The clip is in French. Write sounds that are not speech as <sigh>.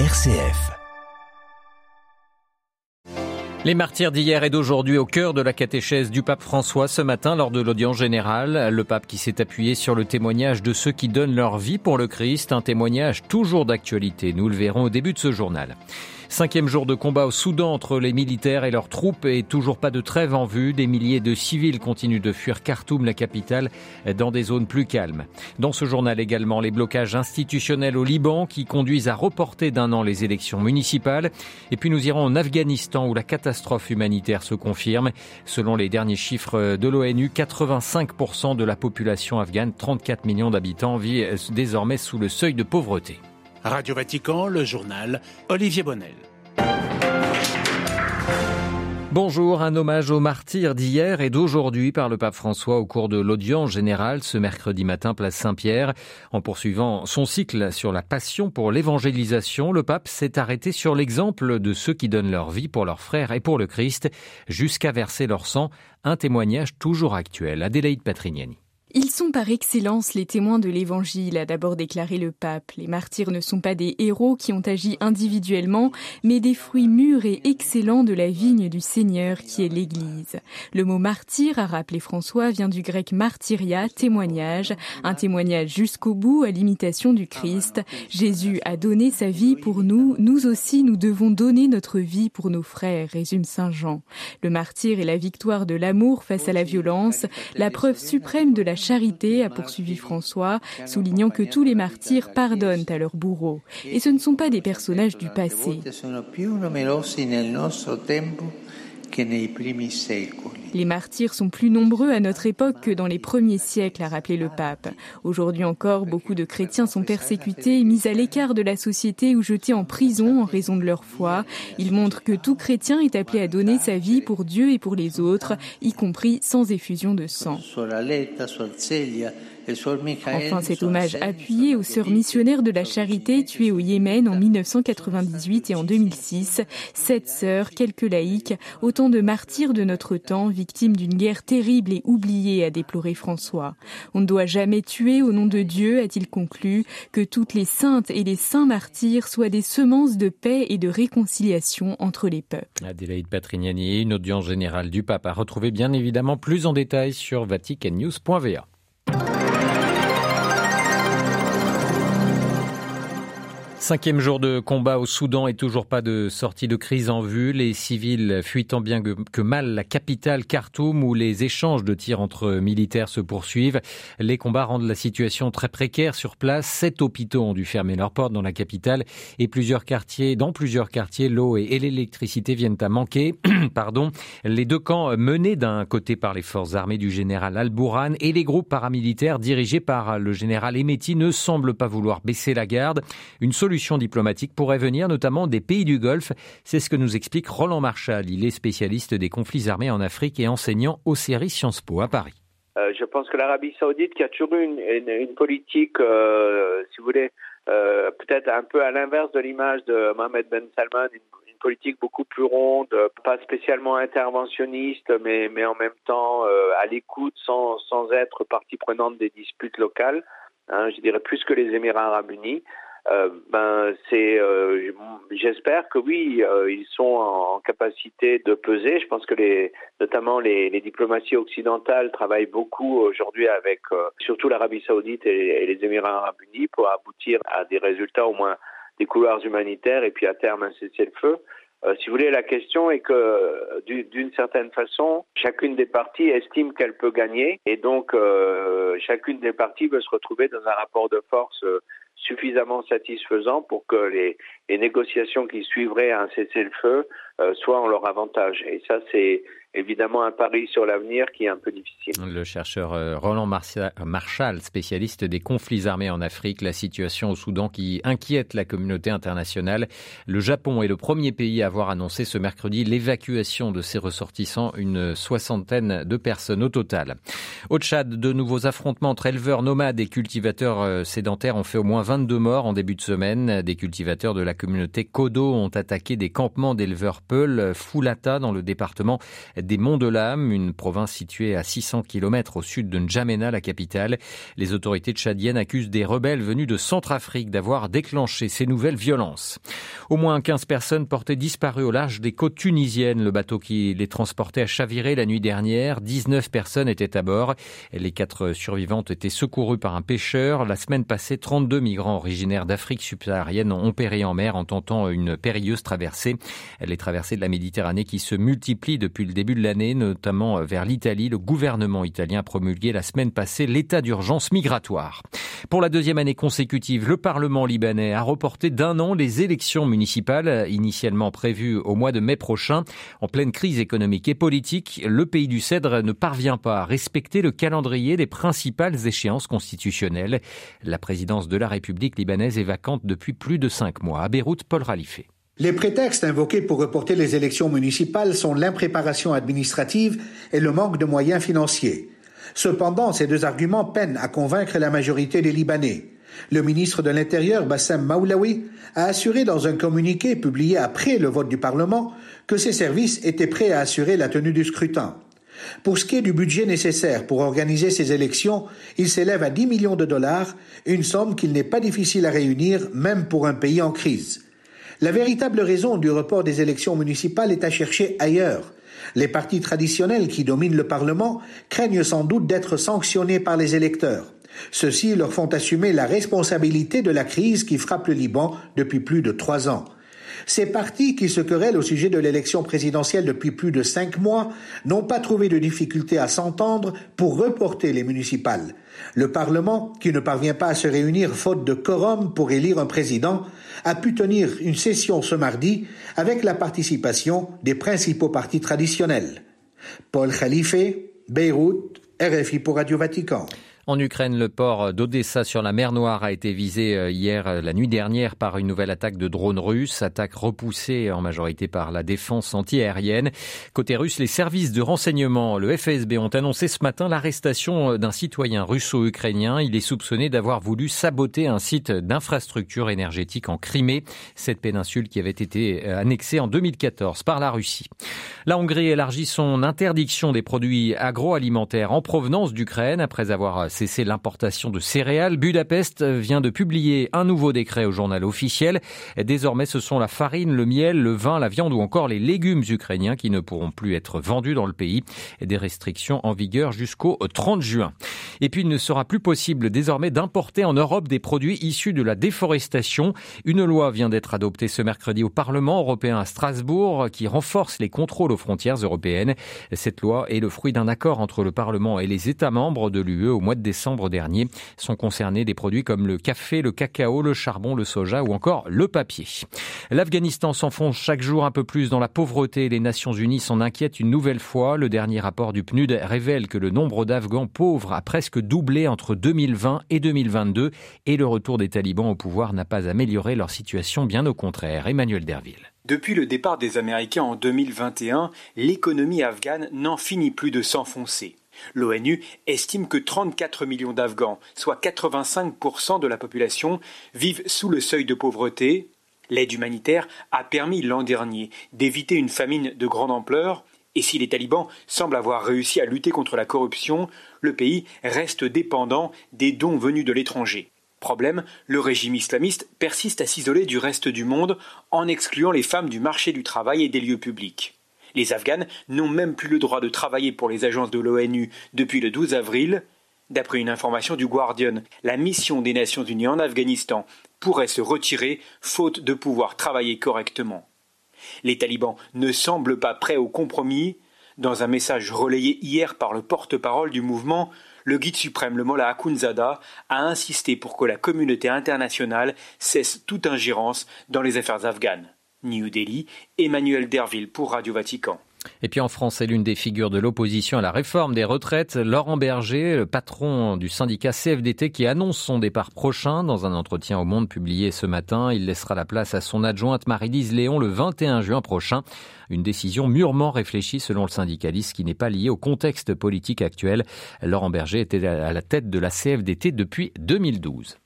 RCF. Les martyrs d'hier et d'aujourd'hui au cœur de la catéchèse du pape François ce matin lors de l'audience générale. Le pape qui s'est appuyé sur le témoignage de ceux qui donnent leur vie pour le Christ, un témoignage toujours d'actualité. Nous le verrons au début de ce journal. Cinquième jour de combat au Soudan entre les militaires et leurs troupes et toujours pas de trêve en vue. Des milliers de civils continuent de fuir Khartoum, la capitale, dans des zones plus calmes. Dans ce journal également, les blocages institutionnels au Liban qui conduisent à reporter d'un an les élections municipales. Et puis nous irons en Afghanistan où la catastrophe humanitaire se confirme. Selon les derniers chiffres de l'ONU, 85% de la population afghane, 34 millions d'habitants, vit désormais sous le seuil de pauvreté. Radio Vatican, le journal Olivier Bonnel. Bonjour, un hommage aux martyrs d'hier et d'aujourd'hui par le pape François au cours de l'audience générale ce mercredi matin place Saint-Pierre. En poursuivant son cycle sur la passion pour l'évangélisation, le pape s'est arrêté sur l'exemple de ceux qui donnent leur vie pour leurs frères et pour le Christ jusqu'à verser leur sang, un témoignage toujours actuel. Adélaïde Patrignani. Ils sont par excellence les témoins de l'Évangile, a d'abord déclaré le pape. Les martyrs ne sont pas des héros qui ont agi individuellement, mais des fruits mûrs et excellents de la vigne du Seigneur qui est l'Église. Le mot martyr, a rappelé François, vient du grec martyria, témoignage, un témoignage jusqu'au bout à l'imitation du Christ. Jésus a donné sa vie pour nous, nous aussi nous devons donner notre vie pour nos frères, résume Saint Jean. Le martyr est la victoire de l'amour face à la violence, la preuve suprême de la charité, a poursuivi François, soulignant que tous les martyrs pardonnent à leurs bourreaux. Et ce ne sont pas des personnages du passé. Les martyrs sont plus nombreux à notre époque que dans les premiers siècles, a rappelé le pape. Aujourd'hui encore, beaucoup de chrétiens sont persécutés, mis à l'écart de la société ou jetés en prison en raison de leur foi. Il montre que tout chrétien est appelé à donner sa vie pour Dieu et pour les autres, y compris sans effusion de sang. Enfin, cet hommage appuyé aux sœurs missionnaires de la charité tuées au Yémen en 1998 et en 2006. Sept sœurs, quelques laïcs, autant de martyrs de notre temps, victimes d'une guerre terrible et oubliée, a déploré François. On ne doit jamais tuer au nom de Dieu, a-t-il conclu, que toutes les saintes et les saints martyrs soient des semences de paix et de réconciliation entre les peuples. Adélaïde Patrignani, une audience générale du pape à retrouver bien évidemment plus en détail sur vaticannews.va. Cinquième jour de combat au Soudan et toujours pas de sortie de crise en vue. Les civils fuient tant bien que mal la capitale Khartoum où les échanges de tirs entre militaires se poursuivent. Les combats rendent la situation très précaire sur place. Sept hôpitaux ont dû fermer leurs portes dans la capitale et plusieurs quartiers, dans plusieurs quartiers, l'eau et l'électricité viennent à manquer. <clears throat> Pardon. Les deux camps menés d'un côté par les forces armées du général Al-Bourhan et les groupes paramilitaires dirigés par le général Emeti ne semblent pas vouloir baisser la garde. Une solution solution diplomatique pourrait venir notamment des pays du Golfe. C'est ce que nous explique Roland Marshall. Il est spécialiste des conflits armés en Afrique et enseignant aux séries Sciences Po à Paris. Euh, je pense que l'Arabie saoudite, qui a toujours une, une, politique, euh, si vous voulez, euh, peut-être un peu à l'inverse de l'image de Mohamed Ben Salman, une, politique beaucoup plus ronde, pas spécialement interventionniste, mais, en même temps à l'écoute sans, sans être partie prenante des disputes locales. Hein, je dirais plus que les Émirats arabes unis. Euh, ben c'est euh, j'espère que oui euh, ils sont en, capacité de peser. Je pense que les notamment les, les diplomaties occidentales travaillent beaucoup aujourd'hui avec surtout l'Arabie Saoudite et, et, les Émirats Arabes Unis pour aboutir à des résultats au moins des couloirs humanitaires et puis à terme un cessez-le-feu. Euh, si vous voulez, la question est que d'une certaine façon, chacune des parties estime qu'elle peut gagner et donc euh, chacune des parties veut se retrouver dans un rapport de force euh, suffisamment satisfaisant pour que les, négociations qui suivraient un cessez-le-feu euh, soient en leur avantage. Et ça, c'est évidemment un pari sur l'avenir qui est un peu difficile. Le chercheur euh, Roland Marshall, spécialiste des conflits armés en Afrique, la situation au Soudan qui inquiète la communauté internationale. Le Japon est le premier pays à avoir annoncé ce mercredi l'évacuation de ses ressortissants, une soixantaine de personnes au total. Au Tchad, de nouveaux affrontements entre éleveurs nomades et cultivateurs euh, sédentaires ont fait au moins 22 morts en début de semaine. Des cultivateurs de la communauté Kodo ont attaqué des campements d'éleveurs Foulata, dans le département des Monts de l'Âme, une province située à 600 km au sud de N'Djamena, la capitale. Les autorités tchadiennes accusent des rebelles venus de Centrafrique d'avoir déclenché ces nouvelles violences. Au moins 15 personnes portaient disparues au large des côtes tunisiennes. Le bateau qui les transportait a chaviré la nuit dernière. 19 personnes étaient à bord. Les quatre survivantes étaient secourues par un pêcheur. La semaine passée, 32 migrants originaires d'Afrique subsaharienne ont péri en mer en tentant une périlleuse traversée. De la Méditerranée qui se multiplient depuis le début de l'année, notamment vers l'Italie. Le gouvernement italien a promulgué la semaine passée l'état d'urgence migratoire. Pour la deuxième année consécutive, le Parlement libanais a reporté d'un an les élections municipales initialement prévues au mois de mai prochain. En pleine crise économique et politique, le pays du Cèdre ne parvient pas à respecter le calendrier des principales échéances constitutionnelles. La présidence de la République libanaise est vacante depuis plus de cinq mois. À Beyrouth, Paul Ralifé. Les prétextes invoqués pour reporter les élections municipales sont l'impréparation administrative et le manque de moyens financiers. Cependant, ces deux arguments peinent à convaincre la majorité des Libanais. Le ministre de l'Intérieur, Bassem Maoulaoui, a assuré dans un communiqué publié après le vote du Parlement que ses services étaient prêts à assurer la tenue du scrutin. Pour ce qui est du budget nécessaire pour organiser ces élections, il s'élève à 10 millions de dollars, une somme qu'il n'est pas difficile à réunir même pour un pays en crise. La véritable raison du report des élections municipales est à chercher ailleurs. Les partis traditionnels qui dominent le Parlement craignent sans doute d'être sanctionnés par les électeurs. Ceux-ci leur font assumer la responsabilité de la crise qui frappe le Liban depuis plus de trois ans. Ces partis qui se querellent au sujet de l'élection présidentielle depuis plus de cinq mois n'ont pas trouvé de difficulté à s'entendre pour reporter les municipales. Le Parlement, qui ne parvient pas à se réunir faute de quorum pour élire un président, a pu tenir une session ce mardi avec la participation des principaux partis traditionnels. Paul Khalife, Beyrouth, RFI pour Radio Vatican. En Ukraine, le port d'Odessa sur la mer Noire a été visé euh, hier, euh, la nuit dernière, par une nouvelle attaque de drones russes, attaque repoussée en majorité par la défense antiaérienne. Côté russe, les services de renseignement, le FSB, ont annoncé ce matin l'arrestation euh, d'un citoyen russo-ukrainien. Il est soupçonné d'avoir voulu saboter un site d'infrastructure énergétique en Crimée, cette péninsule qui avait été annexée en 2014 par la Russie. La Hongrie élargit son interdiction des produits agroalimentaires en provenance d'Ukraine après avoir cesser l'importation de céréales. Budapest vient de publier un nouveau décret au journal officiel. Désormais, ce sont la farine, le miel, le vin, la viande ou encore les légumes ukrainiens qui ne pourront plus être vendus dans le pays. Des restrictions en vigueur jusqu'au 30 juin. Et puis, il ne sera plus possible désormais d'importer en Europe des produits issus de la déforestation. Une loi vient d'être adoptée ce mercredi au Parlement européen à Strasbourg qui renforce les contrôles aux frontières européennes. Cette loi est le fruit d'un accord entre le Parlement et les États membres de l'UE au mois de décembre dernier. Sont concernés des produits comme le café, le cacao, le charbon, le soja ou encore le papier. L'Afghanistan s'enfonce chaque jour un peu plus dans la pauvreté. Les Nations Unies s'en inquiètent une nouvelle fois. Le dernier rapport du PNUD révèle que le nombre d'Afghans pauvres a presque doublé entre 2020 et 2022 et le retour des talibans au pouvoir n'a pas amélioré leur situation, bien au contraire. Emmanuel Derville. Depuis le départ des Américains en 2021, l'économie afghane n'en finit plus de s'enfoncer. L'ONU estime que 34 millions d'Afghans, soit 85% de la population, vivent sous le seuil de pauvreté. L'aide humanitaire a permis l'an dernier d'éviter une famine de grande ampleur, et si les talibans semblent avoir réussi à lutter contre la corruption, le pays reste dépendant des dons venus de l'étranger. Problème, le régime islamiste persiste à s'isoler du reste du monde en excluant les femmes du marché du travail et des lieux publics. Les Afghanes n'ont même plus le droit de travailler pour les agences de l'ONU depuis le 12 avril. D'après une information du Guardian, la mission des Nations Unies en Afghanistan pourrait se retirer faute de pouvoir travailler correctement. Les talibans ne semblent pas prêts au compromis. Dans un message relayé hier par le porte-parole du mouvement, le guide suprême, le Mollah Akhundzada, a insisté pour que la communauté internationale cesse toute ingérence dans les affaires afghanes. New Delhi, Emmanuel Derville pour Radio Vatican. Et puis en France, c'est l'une des figures de l'opposition à la réforme des retraites, Laurent Berger, patron du syndicat CFDT qui annonce son départ prochain dans un entretien au Monde publié ce matin. Il laissera la place à son adjointe Marie-Lise Léon le 21 juin prochain. Une décision mûrement réfléchie selon le syndicaliste qui n'est pas liée au contexte politique actuel. Laurent Berger était à la tête de la CFDT depuis 2012.